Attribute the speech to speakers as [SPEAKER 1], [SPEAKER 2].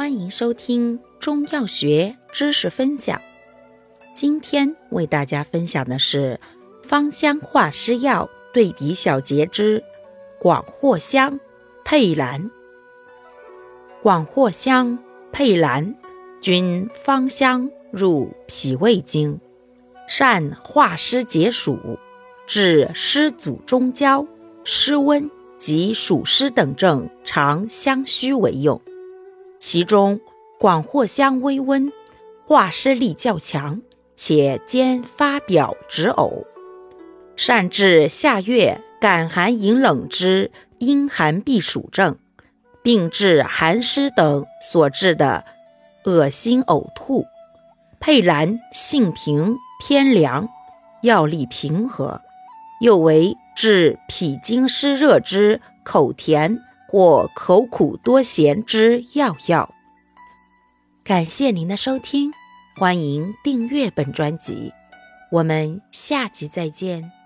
[SPEAKER 1] 欢迎收听中药学知识分享。今天为大家分享的是芳香化湿药对比小节之广藿香、佩兰。广藿香、佩兰均芳香，入脾胃经，善化湿解暑，治湿阻中焦、湿温及暑湿等症，常相须为用。其中，广藿香微温，化湿力较强，且兼发表止呕，善治下月感寒引冷之阴寒避暑症，并治寒湿等所致的恶心呕吐。佩兰性平偏凉，药力平和，又为治脾经湿热之口甜。或口苦多咸之药药。感谢您的收听，欢迎订阅本专辑，我们下集再见。